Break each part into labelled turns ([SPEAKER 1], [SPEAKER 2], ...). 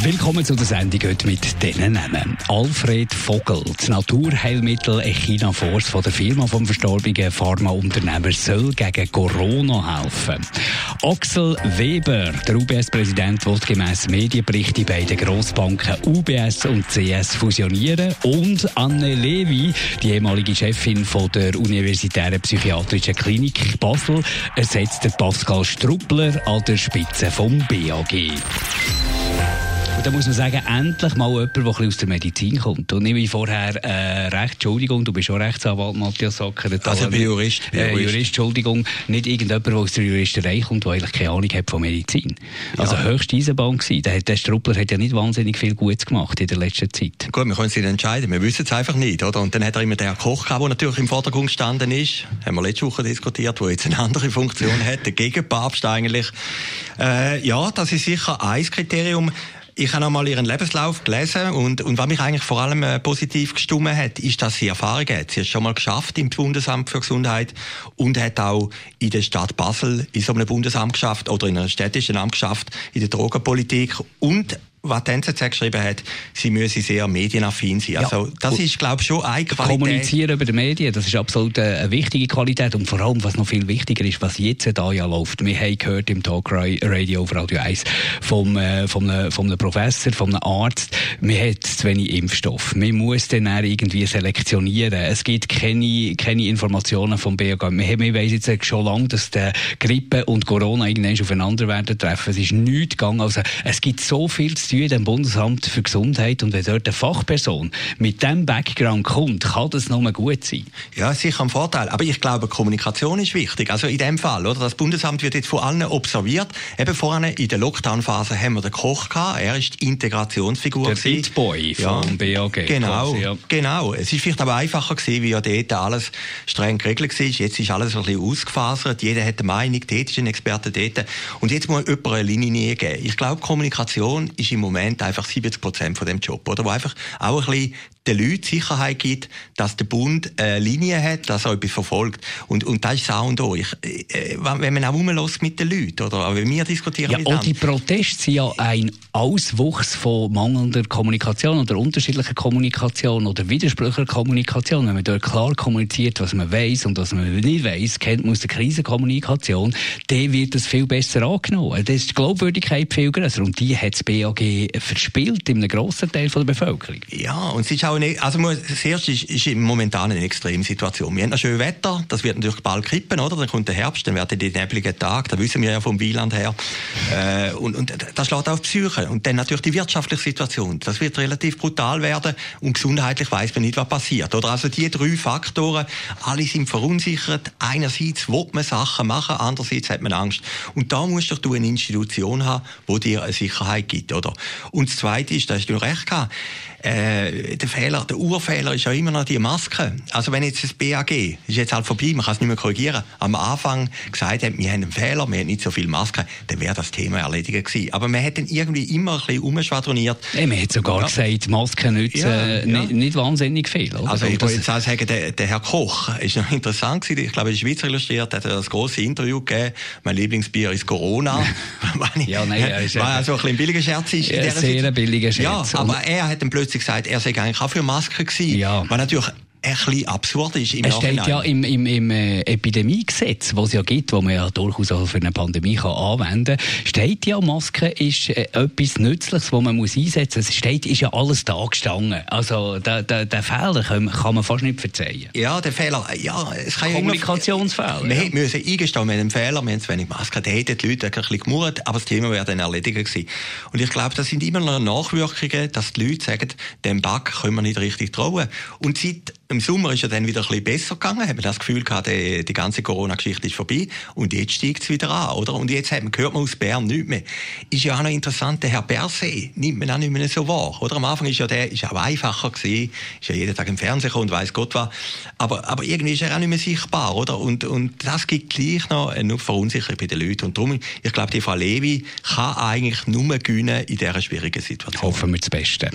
[SPEAKER 1] Willkommen zu der Sendung heute mit diesen Namen. Alfred Vogel, das Naturheilmittel Echina Force von der Firma vom verstorbenen Pharmaunternehmer soll gegen Corona helfen. Axel Weber, der UBS-Präsident, will gemäss Medienberichten bei den Grossbanken UBS und CS fusionieren und Anne Levi, die ehemalige Chefin von der Universitären Psychiatrischen Klinik Basel, ersetzt Pascal Struppler an der Spitze vom BAG. Und da muss man sagen, endlich mal jemand, der aus der Medizin kommt. Und nicht wie vorher äh, Recht, Entschuldigung, du bist schon Rechtsanwalt, Matthias Sacker.
[SPEAKER 2] Also ich bin Jurist.
[SPEAKER 1] Äh, Jurist. Jurist, Entschuldigung. Nicht irgendjemand, der aus der Juristerei kommt, der eigentlich keine Ahnung hat von Medizin. Also ja. höchste Eisenbahn gewesen. Der, der Struppler hat ja nicht wahnsinnig viel Gutes gemacht in der letzten Zeit.
[SPEAKER 2] Gut, wir können sich entscheiden. Wir wissen es einfach nicht, oder? Und dann hat er immer den Koch gehabt, der natürlich im Vordergrund gestanden ist. Haben wir letzte Woche diskutiert, der jetzt eine andere Funktion hat. Der Gegenpapst eigentlich. Äh, ja, das ist sicher ein Kriterium. Ich habe einmal ihren Lebenslauf gelesen und, und was mich eigentlich vor allem äh, positiv gestimmt hat, ist, dass sie Erfahrung hat. Sie hat schon mal geschafft im Bundesamt für Gesundheit und hat auch in der Stadt Basel in so einem Bundesamt geschafft oder in einem städtischen Amt geschafft in der Drogenpolitik und was die NZZ geschrieben hat, sie müssen sehr medienaffin sein. Also, das ist, glaube ich, schon eine Qualität.
[SPEAKER 1] Kommunizieren über die Medien, das ist absolut eine wichtige Qualität. Und vor allem, was noch viel wichtiger ist, was jetzt da ja läuft. Wir haben gehört im Talk Radio auf Radio 1 vom, äh, vom, äh, vom einem Professor, vom einem Arzt, wir haben zu wenig Impfstoff. Man muss dann irgendwie selektionieren. Es gibt keine, keine Informationen vom BAG. Wir, wir wissen jetzt schon lange, dass die Grippe und Corona irgendwann aufeinander werden treffen. Es ist nichts gegangen. Also, es gibt so viel zu tun dem Bundesamt für Gesundheit und wenn dort eine Fachperson mit diesem Background kommt, kann das nur gut sein.
[SPEAKER 2] Ja, sicher ein Vorteil. Aber ich glaube, Kommunikation ist wichtig. Also in dem Fall, oder? Das Bundesamt wird jetzt von allen observiert. Eben vorne in der Lockdown-Phase haben wir den Koch gehabt. Er ist die Integrationsfigur.
[SPEAKER 1] Der Bitboy ja. vom BAG.
[SPEAKER 2] Genau, quasi, ja. genau. Es ist vielleicht aber einfacher gewesen, wie ja dort alles streng geregelt war. Jetzt ist alles ein bisschen ausgefasert. Jeder hat eine Meinung. Dort ist ein Experte dort. Und jetzt muss jemand eine Linie geben. Ich glaube, Kommunikation ist im Moment einfach 70 Prozent von dem Job, oder? Wo einfach auch ein bisschen den Leuten Sicherheit gibt, dass der Bund eine Linie hat, dass er etwas verfolgt. Und, und das ist auch und auch. Ich, äh, wenn man auch rumlässt mit den Leuten, oder? Aber wir diskutieren
[SPEAKER 1] ja, auch die Proteste sind ja ein Auswuchs von mangelnder Kommunikation oder unterschiedlicher Kommunikation oder widersprüchlicher Kommunikation. Wenn man dort klar kommuniziert, was man weiß und was man nicht weiß, kennt man aus der Krisenkommunikation, dann wird das viel besser angenommen. Das ist die Glaubwürdigkeit viel größer und die hat das BAG verspielt in einem grossen Teil der Bevölkerung.
[SPEAKER 2] Ja, und es ist auch eine, also das erste ist, ist momentan eine Extremsituation. Wir haben ein schönes Wetter, das wird natürlich bald kippen, oder? Dann kommt der Herbst, dann werden die nebligen Tage, da wissen wir ja vom Wieland her. Äh, und, und das schlägt auf die Psyche. Und dann natürlich die wirtschaftliche Situation. Das wird relativ brutal werden und gesundheitlich weiß man nicht, was passiert, oder? Also die drei Faktoren, alle sind verunsichert. Einerseits will man Sachen machen, andererseits hat man Angst. Und da musst du eine Institution haben, die dir eine Sicherheit gibt, oder? Und das Zweite ist, da hast du recht gehabt, äh, der Fehler, der Urfehler ist ja immer noch die Maske. Also wenn jetzt das BAG, ist jetzt halt vorbei, man kann es nicht mehr korrigieren, am Anfang gesagt hat, wir haben einen Fehler, wir haben nicht so viel Maske, dann wäre das Thema erledigt gewesen. Aber man hat dann irgendwie immer ein bisschen umschwadroniert.
[SPEAKER 1] Ja, man hat sogar ja. gesagt, Masken nützen ja, ja. Nicht, nicht, wahnsinnig viel. Oder?
[SPEAKER 2] Also ich muss jetzt auch sagen, der, der Herr Koch ist noch interessant gewesen. Ich glaube, in der Schweiz illustriert hat er das große Interview gegeben. Mein Lieblingsbier ist Corona.
[SPEAKER 1] ja, nein, er
[SPEAKER 2] ist war also ein bisschen ein billiger Scherz ist.
[SPEAKER 1] Ja, sehr billiger
[SPEAKER 2] Scherz. Ja, aber er hat dann plötzlich gesagt, er sei eigentlich auch für Masken gewesen. Ja. Was natürlich ein bisschen absurd ist
[SPEAKER 1] im Es steht ja im, im, im äh, Epidemiegesetz, das es ja gibt, wo man ja durchaus auch für eine Pandemie kann anwenden kann, steht ja, Maske ist äh, etwas Nützliches, das man muss einsetzen muss. Es steht, ist ja alles da gestanden. Also den, den, den Fehler kann, kann, man fast nicht verzeihen.
[SPEAKER 2] Ja, der Fehler, ja, es kann
[SPEAKER 1] Kommunikationsfehler.
[SPEAKER 2] Ja wir müssen eingestehen, wir haben einen Fehler, wir haben zu wenig Masken, da hätten die Leute ein bisschen gemurrt, aber das Thema wäre dann erledigt gewesen. Und ich glaube, das sind immer noch Nachwirkungen, dass die Leute sagen, dem Bug können wir nicht richtig trauen. Und seit im Sommer ist er dann wieder ein bisschen besser gegangen, hat man das Gefühl gehabt, die, die ganze Corona-Geschichte ist vorbei und jetzt steigt es wieder an, oder? Und jetzt hat man, hört man aus Bern nichts mehr. Ist ja auch noch interessant, der Herr Berset nimmt man auch nicht mehr so wahr, oder? Am Anfang ist ja der, ist auch einfacher gewesen, ist ja jeden Tag im Fernsehen und weiß Gott was, aber, aber irgendwie ist er auch nicht mehr sichtbar, oder? Und, und das gibt gleich noch eine Verunsicherung bei den Leuten und darum, ich glaube, die Frau Levi kann eigentlich nur gewinnen in dieser schwierigen Situation.
[SPEAKER 1] Hoffen wir das Beste.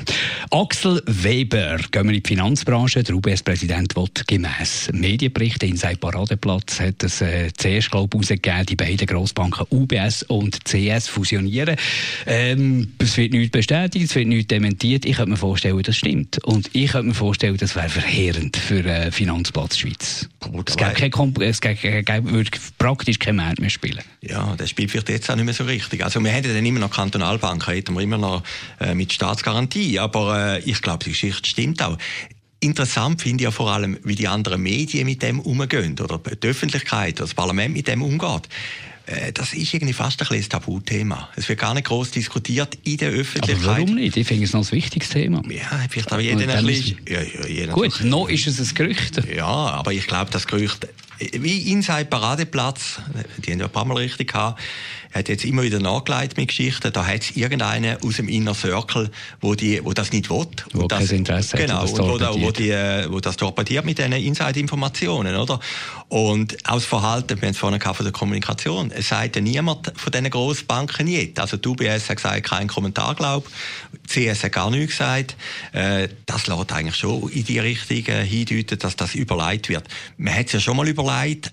[SPEAKER 1] Axel Weber, gehen wir in die Finanzbranche, der UBS Bundespräsident will gemäss Medienberichten in seinem Paradeplatz hat es äh, zuerst glaub herausgegeben, die beiden Grossbanken UBS und CS fusionieren. Ähm, es wird nichts bestätigt, es wird nichts dementiert. Ich könnte mir vorstellen, das stimmt. Und ich könnte mir vorstellen, das wäre verheerend für äh, Finanzplatz Schweiz. Gut, es, gäbe kein, es gäbe, würde praktisch kein Markt mehr spielen.
[SPEAKER 2] Ja, das spielt vielleicht jetzt auch nicht mehr so richtig. Also wir hätten dann immer noch Kantonalbanken, hätten wir immer noch äh, mit Staatsgarantie. Aber äh, ich glaube, die Geschichte stimmt auch. Interessant finde ich ja vor allem, wie die anderen Medien mit dem umgehen oder die Öffentlichkeit, das Parlament mit dem umgeht. Äh, das ist irgendwie fast ein, ein Tabuthema. Es wird gar nicht groß diskutiert in der Öffentlichkeit.
[SPEAKER 1] Aber warum nicht? Ich finde es noch ein wichtiges Thema.
[SPEAKER 2] Ja, vielleicht auch jeder ein bisschen... Ja,
[SPEAKER 1] ja, Gut, noch ist es ein Gerücht.
[SPEAKER 2] Ja, aber ich glaube, das Gerücht... Wie Inside Paradeplatz, die haben ja ein paar Mal richtig gehabt, hat jetzt immer wieder nachgelegt mit Geschichten. Da hat es irgendeinen aus dem Inner Circle, wo, die, wo das nicht will.
[SPEAKER 1] Wo
[SPEAKER 2] das,
[SPEAKER 1] kein Interesse
[SPEAKER 2] genau,
[SPEAKER 1] hat,
[SPEAKER 2] und wo, wo, die, wo das torpediert mit diesen Inside-Informationen, oder? Und auch das Verhalten, wir haben es vorhin von der Kommunikation, es sagt ja niemand von diesen Grossbanken nicht. Also die UBS hat gesagt, kein Kommentar, glaube CS hat gar nichts gesagt. Äh, das lässt eigentlich schon in die Richtung äh, hindeuten, dass das überlegt wird. Man hat es ja schon mal überlegt,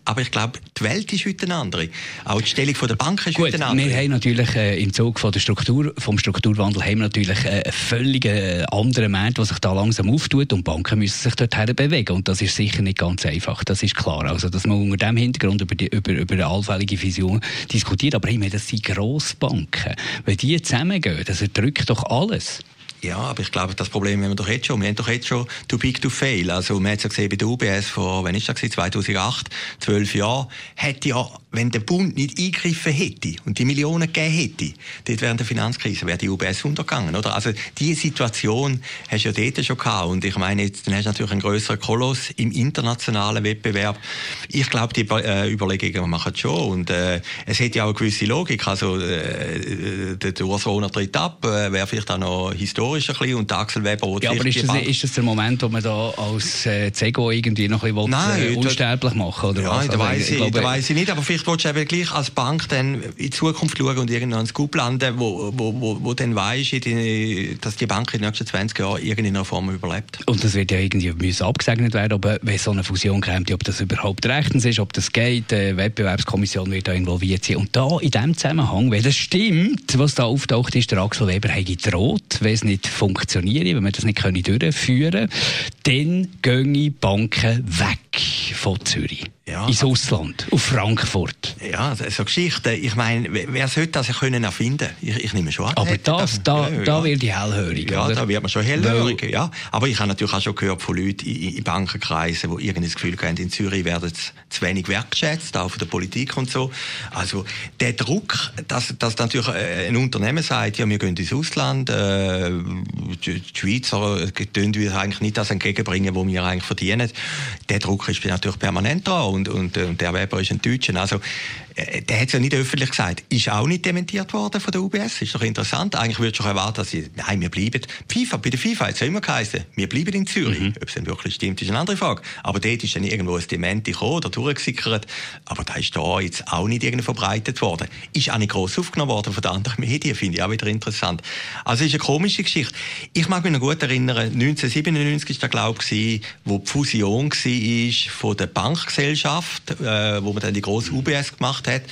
[SPEAKER 2] aber ich glaube, die Welt ist heute eine andere. Auch die Stellung der Banken ist
[SPEAKER 1] Gut, heute eine andere. Wir haben natürlich äh, im Zug von der Struktur, vom Strukturwandel haben wir natürlich äh, einen völlig äh, anderen Markt, der sich da langsam auftut und Banken müssen sich dorthin bewegen und das ist sicher nicht ganz einfach, das ist klar. Also, dass man unter dem Hintergrund über, die, über, über eine allfällige Vision diskutiert, aber ich meine, das sind Grossbanken. Wenn die zusammengehen, das erdrückt doch alles.
[SPEAKER 2] Ja, aber ich glaube, das Problem haben wir doch jetzt schon. Wir haben doch jetzt schon too big to fail. Also, man hat es ja gesehen bei der UBS vor, wann ist das gewesen? 2008, zwölf Jahren, hätte ja, wenn der Bund nicht eingegriffen hätte und die Millionen gegeben hätte, dort während der Finanzkrise, wäre die UBS untergegangen, oder? Also, diese Situation hast du ja dort schon gehabt. Und ich meine, jetzt, dann hast du natürlich einen grösseren Koloss im internationalen Wettbewerb. Ich glaube, die äh, Überlegungen machen schon. Und, äh, es hätte ja auch eine gewisse Logik. Also, äh, der, der Urs Wohner tritt ab, äh, wäre vielleicht auch noch historisch historisch ein bisschen und Axel Weber
[SPEAKER 1] Ja, aber ist das, ist das der Moment, wo man da als äh, Zego irgendwie noch ein bisschen Nein, will, äh, unsterblich machen oder
[SPEAKER 2] ja,
[SPEAKER 1] was?
[SPEAKER 2] Da also, weiß ich, ich, da weiss ich nicht, aber vielleicht willst du eben gleich als Bank dann in Zukunft schauen und irgendwann ins Scoop landen, wo, wo, wo, wo dann weisst, dass die Bank in den nächsten 20 Jahren irgendeiner Form überlebt.
[SPEAKER 1] Und das wird ja irgendwie müssen abgesegnet werden, ob, wenn so eine Fusion kommt, ob das überhaupt rechtens ist, ob das geht, die Wettbewerbskommission wird da involviert sein. Und da in dem Zusammenhang, wenn das stimmt, was da auftaucht, ist, der Axel Weber hat gedroht, wenn es nicht nicht funktionieren, wenn wir das nicht durchführen können, dann gehen die Banken weg von Zürich ja. ins Ausland, auf Frankfurt.
[SPEAKER 2] Ja, so Geschichten. Ich meine, wer sollte das können erfinden? Ich, ich nehme schon an.
[SPEAKER 1] Aber das, da, ja, da wird die hellhörig.
[SPEAKER 2] Ja,
[SPEAKER 1] oder?
[SPEAKER 2] da wird man schon hellhörig. Ja. Aber ich habe natürlich auch schon gehört von Leuten in, in Bankenkreisen, die irgendwie das Gefühl haben, in Zürich werden zu wenig wertgeschätzt, auch von der Politik und so. Also der Druck, dass, dass natürlich äh, ein Unternehmen sagt, ja, wir gehen ins Ausland, äh, die Schweizer tun wir eigentlich nicht das entgegenbringen, was wir eigentlich verdienen. Der Druck ist natürlich permanent da und, und, äh, und der Weber ist ein Deutscher. Also, der hat es ja nicht öffentlich gesagt. Ist auch nicht dementiert worden von der UBS. Ist doch interessant. Eigentlich würde ich erwarten, dass sie, nein, wir bleiben. FIFA, bei der FIFA hat es ja immer geheißen, wir bleiben in Zürich. Mhm. Ob es dann wirklich stimmt, ist eine andere Frage. Aber dort ist dann irgendwo ein Dementi gekommen oder durchgesickert. Aber da ist da jetzt auch nicht irgendwie verbreitet worden. Ist auch nicht gross aufgenommen worden von den anderen Medien, finde ich auch wieder interessant. Also ist eine komische Geschichte. Ich mag mich noch gut erinnern, 1997 war der glaube ich, wo die Fusion war von der Bankgesellschaft, äh, wo man dann die grosse UBS gemacht hat.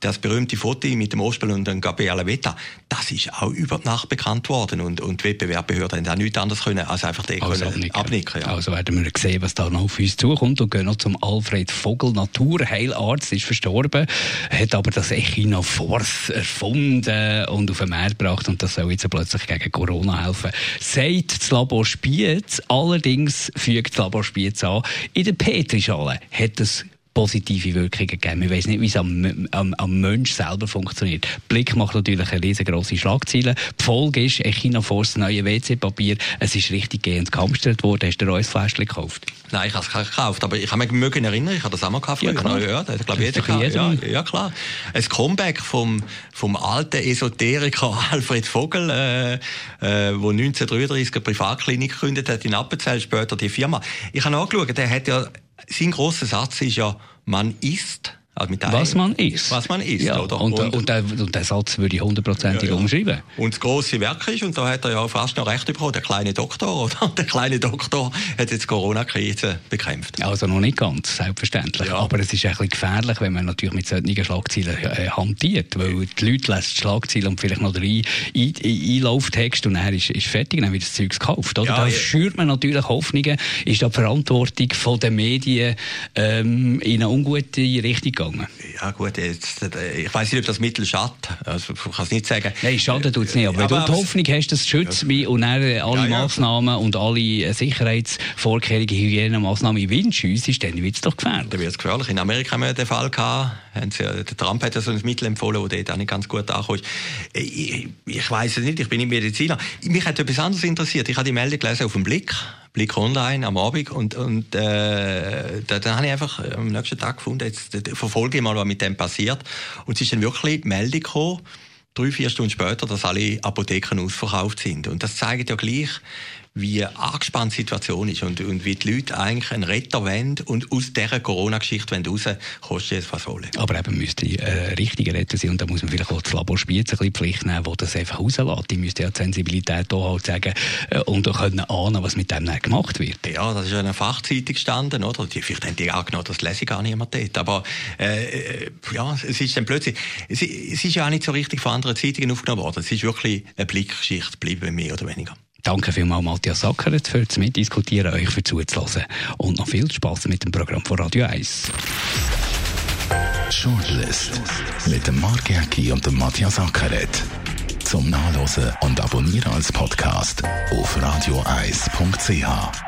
[SPEAKER 2] Das berühmte Foto mit dem Ospel und dem Gabriele Vetta, das ist auch über die Nacht bekannt worden und, und die Wettbewerbsbehörden haben auch nichts anderes können, als einfach den also abnicken. abnicken ja.
[SPEAKER 1] Also werden wir sehen, was da noch auf uns zukommt und gehen noch zum Alfred Vogel, Naturheilarzt, ist verstorben, hat aber das Echina Force erfunden und auf den Markt gebracht und das soll jetzt plötzlich gegen Corona helfen. Sagt das Labor Spiez, allerdings fügt das Labor Spiez an, in der Petrischale hat es positive Wirkungen gegeben. Ich weiß nicht, wie es am, am, am Mensch selber funktioniert. Blick macht natürlich eine riesengroße Schlagzeile. Die Folge ist, Echina Force neue WC-Papier. Es ist richtig gehend gehamstert worden. Hast du ein Fläschchen gekauft?
[SPEAKER 2] Nein, ich habe es gekauft, aber ich habe mich mögen erinnern, ich habe das auch mal gekauft. Ja, klar. Ja, das glaube ich jeder, jeder. Ja, ja, klar. Ein Comeback vom, vom alten Esoteriker Alfred Vogel, äh, äh, wo 1933 eine Privatklinik gegründet hat in Appenzell, später die Firma. Ich habe nachgeschaut, der hat ja, sein grosser Satz ist ja, man isst,
[SPEAKER 1] also was man ist.
[SPEAKER 2] Was man ist,
[SPEAKER 1] ja, oder? Und, und, und, der, und den Satz würde ich hundertprozentig ja, ja. umschreiben.
[SPEAKER 2] Und das grosse Werk ist, und da hat er ja fast noch recht bekommen, der kleine Doktor, oder? Der kleine Doktor hat jetzt Corona-Krise bekämpft.
[SPEAKER 1] Also noch nicht ganz, selbstverständlich. Aber es ist ein bisschen gefährlich, wenn man natürlich mit solchen Schlagzeilen äh, hantiert, weil die Leute lesen die Schlagzeilen und vielleicht noch den Einlauftext und dann ist, ist fertig, dann wird das Zeug gekauft. Oder? Da schürt man natürlich Hoffnungen, ist da die Verantwortung von den Medien ähm, in eine ungute Richtung gegangen gegangen?
[SPEAKER 2] Ja gut, jetzt, äh, ich weiß nicht, ob das Mittel schadet. Also, ich kann es nicht sagen.
[SPEAKER 1] Nein, schaden tut es nicht. Aber, aber wenn du die Hoffnung hast, dass es schützt mich und dann alle ja, ja. Massnahmen und alle äh, Sicherheitsvorkehrungen, Hygienemaßnahmen windschiessen, ist, dann wird es doch gefährlich.
[SPEAKER 2] Dann wird es gefährlich. In Amerika haben wir den Fall gehabt. Der Trump hat ja so ein Mittel empfohlen, das dort auch nicht ganz gut ankommt. Äh, ich, ich weiß es nicht, ich bin nicht Mediziner. Mich hat etwas anderes interessiert. Ich habe die Meldung gelesen auf dem Blick. Blick online am Abend und, und äh, da, dann habe ich einfach am nächsten Tag gefunden, jetzt verfolge ich mal, was mit dem passiert. Und es ist dann wirklich die Meldung gekommen, drei, vier Stunden später, dass alle Apotheken ausverkauft sind. Und das zeigt ja gleich, wie angespannt die Situation ist und, und wie die Leute eigentlich einen Retter wollen und aus dieser Corona-Geschichte raus, kostet es was wollen.
[SPEAKER 1] Aber eben müsste äh, richtige Retter sein und da muss man vielleicht auch das Labor Spiez ein bisschen Pflicht nehmen, wo das einfach rauslässt. Die müsste ja die Sensibilität hier halt sagen äh, und auch können ahnen, was mit dem dann gemacht wird.
[SPEAKER 2] Ja, das ist ja eine Fachzeitung gestanden, oder? Die, vielleicht haben die angenommen, das lese ich gar niemand dort. Aber äh, äh, ja, es ist dann plötzlich, es, es ist ja auch nicht so richtig von anderen Zeitungen aufgenommen worden. Es ist wirklich eine Blickgeschichte geblieben, mehr oder weniger.
[SPEAKER 1] Danke vielmals, Matthias Sackeret, für das Mitdiskutieren, euch für zuzulassen. Und noch viel Spaß mit dem Programm von Radio 1.
[SPEAKER 3] Shortlist mit dem Mark Jäcki und dem Matthias Sackeret. Zum Nachlesen und Abonnieren als Podcast auf radioeis.ch.